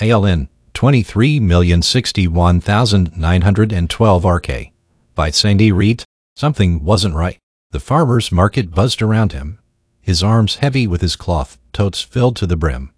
ALN 23,061,912 RK. By Cyndy Reads, something wasn't right. The farmer's market buzzed around him, his arms heavy with his cloth totes filled to the brim.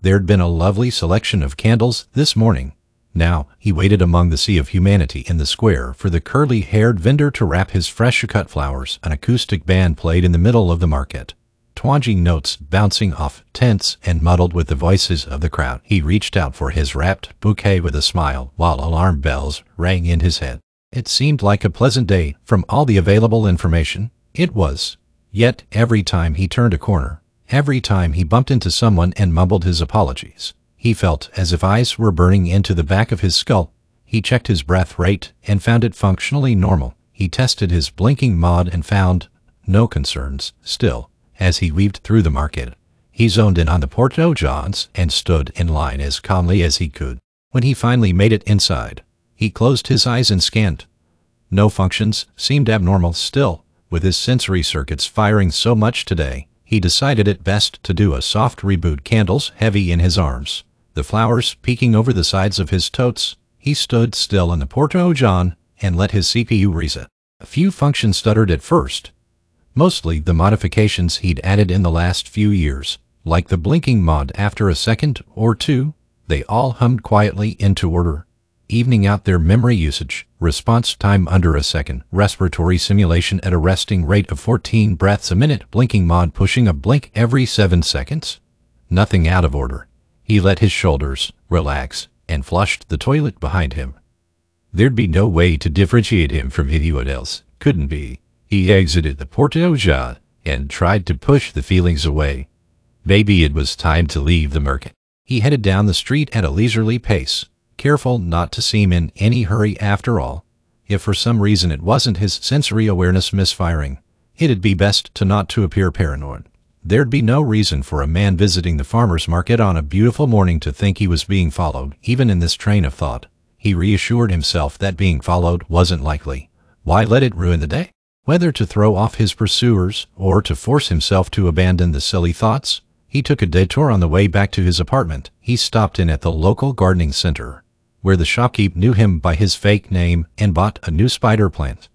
There'd been a lovely selection of candles this morning. Now he waited among the sea of humanity in the square for the curly-haired vendor to wrap his fresh-cut flowers. An acoustic band played in the middle of the market twanging notes bouncing off, tense and muddled with the voices of the crowd. He reached out for his wrapped bouquet with a smile while alarm bells rang in his head. It seemed like a pleasant day from all the available information. It was. Yet every time he turned a corner, every time he bumped into someone and mumbled his apologies, he felt as if ice were burning into the back of his skull. He checked his breath rate and found it functionally normal. He tested his blinking mod and found no concerns. Still, as he weaved through the market, he zoned in on the port-o-johns and stood in line as calmly as he could. When he finally made it inside, he closed his eyes and scanned. No functions seemed abnormal still. With his sensory circuits firing so much today, he decided it best to do a soft reboot candles heavy in his arms. The flowers peeking over the sides of his totes, he stood still in the port-o-john and let his CPU reset. A few functions stuttered at first, mostly the modifications he'd added in the last few years. Like the blinking mod after a second or two, they all hummed quietly into order, evening out their memory usage, response time under a second, respiratory simulation at a resting rate of 14 breaths a minute, blinking mod pushing a blink every 7 seconds. Nothing out of order. He let his shoulders relax and flushed the toilet behind him. There'd be no way to differentiate him from anyone else. Couldn't be. He exited the port-o-john and tried to push the feelings away. Maybe it was time to leave the market. He headed down the street at a leisurely pace, careful not to seem in any hurry after all. If for some reason it wasn't his sensory awareness misfiring, it'd be best to not to appear paranoid. There'd be no reason for a man visiting the farmer's market on a beautiful morning to think he was being followed, even in this train of thought. He reassured himself that being followed wasn't likely. Why let it ruin the day? Whether to throw off his pursuers or to force himself to abandon the silly thoughts, he took a detour on the way back to his apartment. He stopped in at the local gardening center, where the shopkeep knew him by his fake name and bought a new spider plant.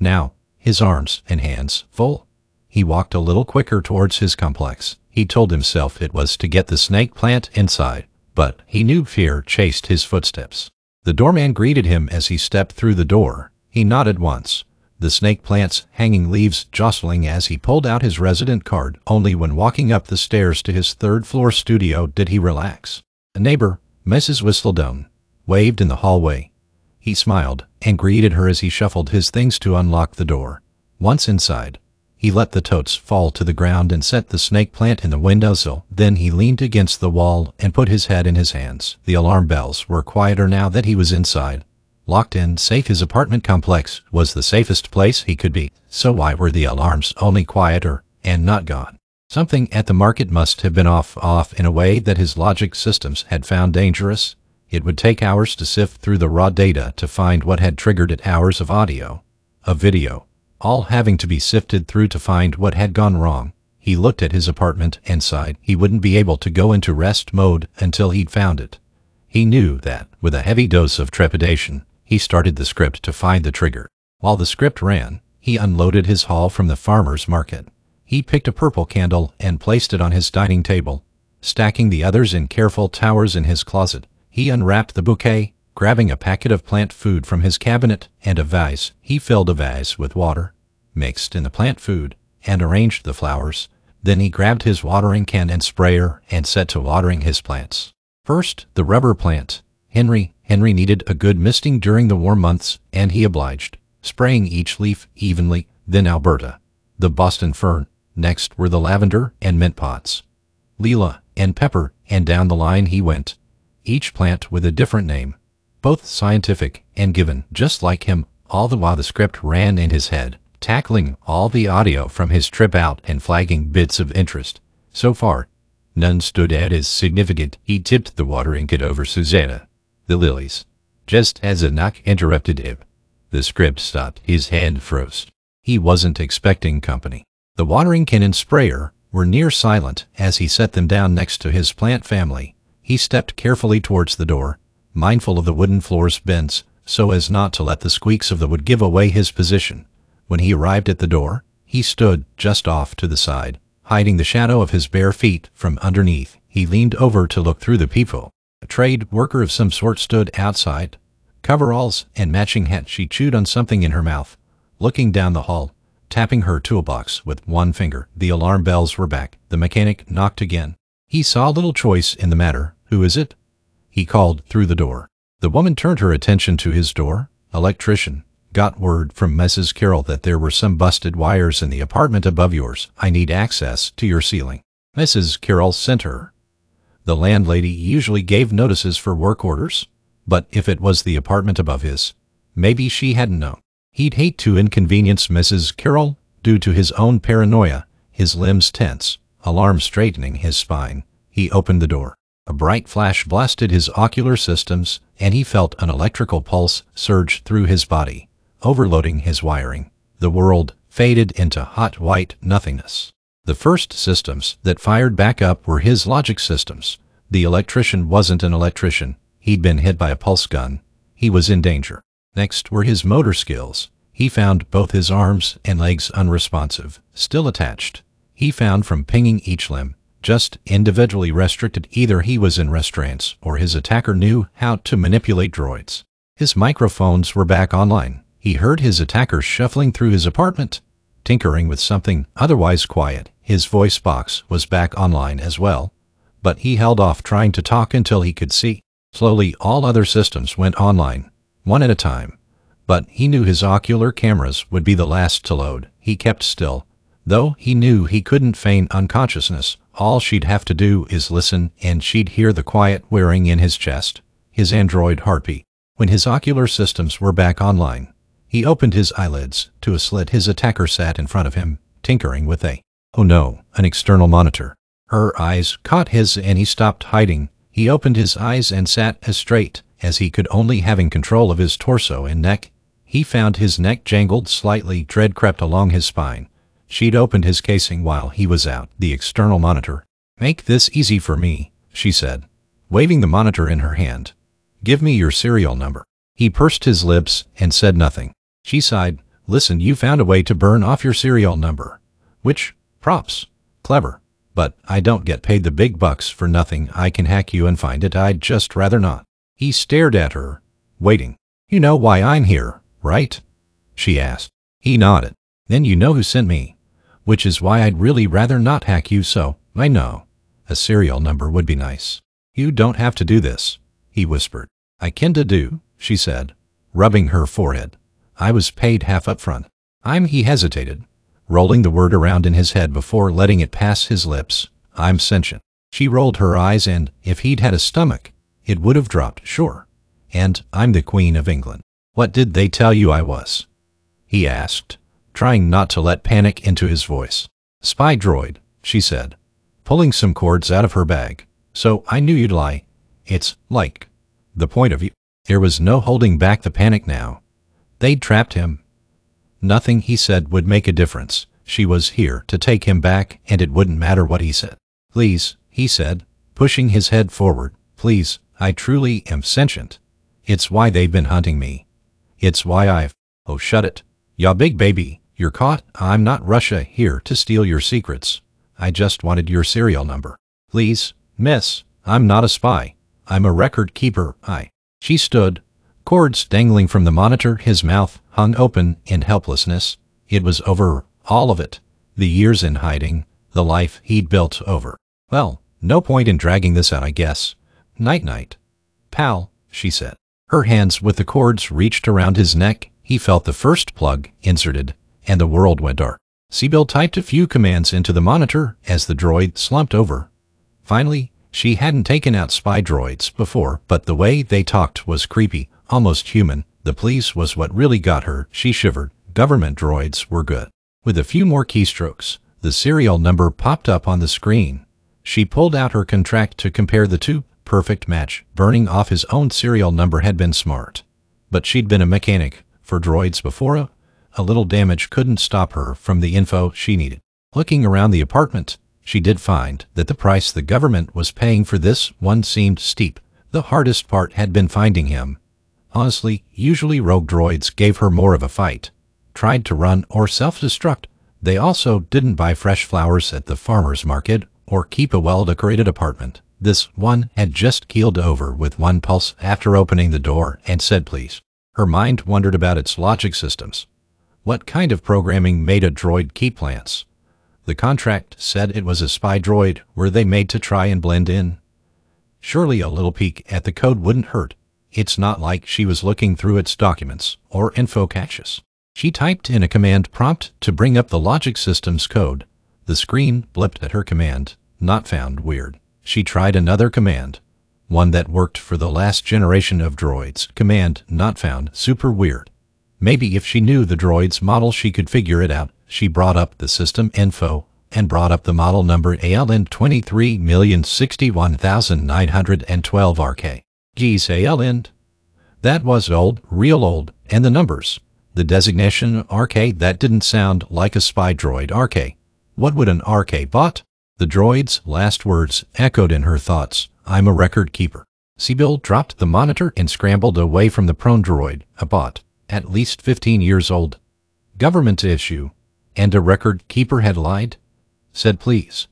Now, his arms and hands full, he walked a little quicker towards his complex. He told himself it was to get the snake plant inside, but he knew fear chased his footsteps. The doorman greeted him as he stepped through the door. He nodded once, the snake plant's hanging leaves jostling as he pulled out his resident card. Only when walking up the stairs to his third-floor studio did he relax. A neighbor, Mrs. Whistledown, waved in the hallway. He smiled and greeted her as he shuffled his things to unlock the door. Once inside, he let the totes fall to the ground and set the snake plant in the windowsill. Then he leaned against the wall and put his head in his hands. The alarm bells were quieter now that he was inside locked in, safe his apartment complex was the safest place he could be. So why were the alarms only quieter and not gone? Something at the market must have been off off in a way that his logic systems had found dangerous. It would take hours to sift through the raw data to find what had triggered it hours of audio, of video, all having to be sifted through to find what had gone wrong. He looked at his apartment and sighed he wouldn't be able to go into rest mode until he'd found it. He knew that, with a heavy dose of trepidation, he started the script to find the trigger. While the script ran, he unloaded his haul from the farmer's market. He picked a purple candle and placed it on his dining table, stacking the others in careful towers in his closet. He unwrapped the bouquet, grabbing a packet of plant food from his cabinet and a vase. He filled a vase with water, mixed in the plant food, and arranged the flowers. Then he grabbed his watering can and sprayer and set to watering his plants. First, the rubber plant. Henry, Henry needed a good misting during the warm months, and he obliged, spraying each leaf evenly, then Alberta, the Boston fern. Next were the lavender and mint pots, Leela and pepper, and down the line he went, each plant with a different name, both scientific and given just like him, all the while the script ran in his head, tackling all the audio from his trip out and flagging bits of interest. So far, none stood out as significant. He tipped the watering kit over Susanna, the lilies. Just as a knock interrupted him, the script stopped. His hand froze. He wasn't expecting company. The watering can and sprayer were near silent as he set them down next to his plant family. He stepped carefully towards the door, mindful of the wooden floor's bends, so as not to let the squeaks of the wood give away his position. When he arrived at the door, he stood just off to the side, hiding the shadow of his bare feet from underneath. He leaned over to look through the peephole. A trade worker of some sort stood outside, coveralls and matching hat. She chewed on something in her mouth, looking down the hall, tapping her toolbox with one finger. The alarm bells were back. The mechanic knocked again. He saw little choice in the matter. Who is it? He called through the door. The woman turned her attention to his door. Electrician. Got word from Mrs. Carroll that there were some busted wires in the apartment above yours. I need access to your ceiling. Mrs. Carroll sent her. The landlady usually gave notices for work orders, but if it was the apartment above his, maybe she hadn't known. He'd hate to inconvenience Mrs. Carroll due to his own paranoia, his limbs tense, alarm straightening his spine. He opened the door. A bright flash blasted his ocular systems, and he felt an electrical pulse surge through his body, overloading his wiring. The world faded into hot white nothingness. The first systems that fired back up were his logic systems. The electrician wasn't an electrician. He'd been hit by a pulse gun. He was in danger. Next were his motor skills. He found both his arms and legs unresponsive, still attached. He found from pinging each limb, just individually restricted either he was in restraints or his attacker knew how to manipulate droids. His microphones were back online. He heard his attacker shuffling through his apartment, tinkering with something otherwise quiet. His voice box was back online as well, but he held off trying to talk until he could see. Slowly, all other systems went online, one at a time. But he knew his ocular cameras would be the last to load. He kept still. Though he knew he couldn't feign unconsciousness, all she'd have to do is listen and she'd hear the quiet whirring in his chest, his android heartbeat. When his ocular systems were back online, he opened his eyelids to a slit his attacker sat in front of him, tinkering with a, oh no, an external monitor. Her eyes caught his and he stopped hiding, he opened his eyes and sat as straight as he could only having control of his torso and neck. He found his neck jangled slightly, dread crept along his spine. She'd opened his casing while he was out, the external monitor. Make this easy for me, she said, waving the monitor in her hand. Give me your serial number. He pursed his lips and said nothing. She sighed, Listen, you found a way to burn off your serial number. Which, props. Clever but I don't get paid the big bucks for nothing. I can hack you and find it. I'd just rather not. He stared at her, waiting. You know why I'm here, right? She asked. He nodded. Then you know who sent me. Which is why I'd really rather not hack you so, I know. A serial number would be nice. You don't have to do this, he whispered. I kinda do, she said, rubbing her forehead. I was paid half up front. I'm he hesitated, rolling the word around in his head before letting it pass his lips. I'm sentient. She rolled her eyes and, if he'd had a stomach, it would have dropped, sure. And I'm the Queen of England. What did they tell you I was? He asked, trying not to let panic into his voice. Spy droid, she said, pulling some cords out of her bag. So I knew you'd lie. It's like the point of view. There was no holding back the panic now. They'd trapped him, Nothing he said would make a difference. She was here to take him back, and it wouldn't matter what he said. Please, he said, pushing his head forward. Please, I truly am sentient. It's why they've been hunting me. It's why I've. Oh, shut it. Ya big baby, you're caught. I'm not Russia here to steal your secrets. I just wanted your serial number. Please, miss, I'm not a spy. I'm a record keeper. I. She stood, cords dangling from the monitor, his mouth hung open in helplessness. It was over, all of it. The years in hiding, the life he'd built over. Well, no point in dragging this out, I guess. Night night. Pal, she said. Her hands with the cords reached around his neck. He felt the first plug inserted, and the world went dark. Sybil typed a few commands into the monitor as the droid slumped over. Finally, she hadn't taken out spy droids before, but the way they talked was creepy, almost human. The police was what really got her. She shivered. Government droids were good. With a few more keystrokes, the serial number popped up on the screen. She pulled out her contract to compare the two. Perfect match. Burning off his own serial number had been smart. But she'd been a mechanic for droids before. A little damage couldn't stop her from the info she needed. Looking around the apartment, She did find that the price the government was paying for this one seemed steep. The hardest part had been finding him. Honestly, usually rogue droids gave her more of a fight. Tried to run or self-destruct. They also didn't buy fresh flowers at the farmer's market or keep a well-decorated apartment. This one had just keeled over with one pulse after opening the door and said please. Her mind wondered about its logic systems. What kind of programming made a droid keep plants? The contract said it was a spy droid. Were they made to try and blend in? Surely a little peek at the code wouldn't hurt. It's not like she was looking through its documents or info caches. She typed in a command prompt to bring up the logic system's code. The screen blipped at her command. Not found weird. She tried another command. One that worked for the last generation of droids. Command not found. Super weird. Maybe if she knew the droid's model she could figure it out. She brought up the system info and brought up the model number ALN 23,061,912 ALN. That was old, real old, and the numbers. The designation RK that didn't sound like a spy droid RK. What would an RK bot? The droid's last words echoed in her thoughts. I'm a record keeper. Sybil dropped the monitor and scrambled away from the prone droid, a bot, at least 15 years old. Government issue. And a record keeper had lied? Said please.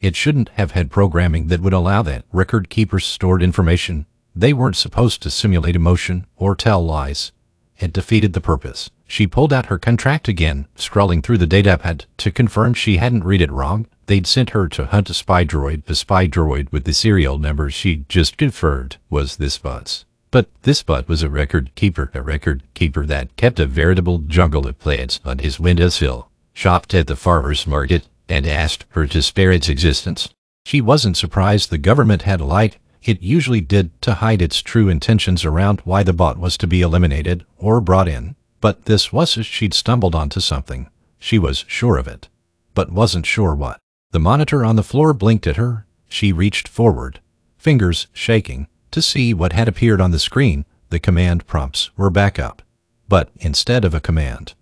It shouldn't have had programming that would allow that. Record keepers stored information. They weren't supposed to simulate emotion or tell lies. It defeated the purpose. She pulled out her contract again, scrolling through the datapad to confirm she hadn't read it wrong. They'd sent her to hunt a spy droid. The spy droid with the serial number she'd just confirmed was this bot's. But this bot was a record keeper, a record keeper that kept a veritable jungle of plants on his windowsill, shopped at the farmer's market, and asked her to spare its existence. She wasn't surprised the government had lied. It usually did to hide its true intentions around why the bot was to be eliminated or brought in. But this was she'd stumbled onto something. She was sure of it, but wasn't sure what. The monitor on the floor blinked at her. She reached forward, fingers shaking, to see what had appeared on the screen. The command prompts were back up. But instead of a command,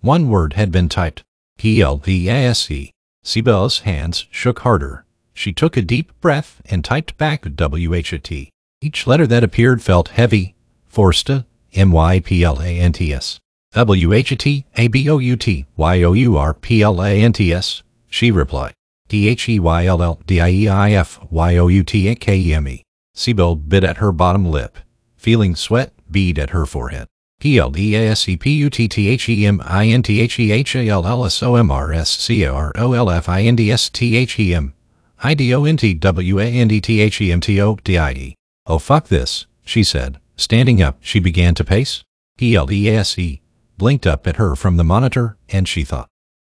one word had been typed. P-L-V-A-S-E. Sybil's hands shook harder. She took a deep breath and typed back W-H-A-T. Each letter that appeared felt heavy. Forsta, M-Y-P-L-A-N-T-S. W-H-A-T, A-B-O-U-T, Y-O-U-R-P-L-A-N-T-S. She replied. T-H-E-Y-L-L-D-I-E-I-F-Y-O-U-T-A-K-E-M-E. Sybil bit at her bottom lip, feeling sweat bead at her forehead. P-L-D-A-S-C-P-U-T-T-H-E-M-I-N-T-H-E-L-L-S-O-M-R-S-C-O-R-O-L-F-I-N-D-S-T-H-E-M. I-D-O-N-T-W-A-N-D-T-H-E-M-T-O-D-I-E. Oh fuck this, she said. Standing up, she began to pace. P-L-D-A-S-E blinked up at her from the monitor, and she thought,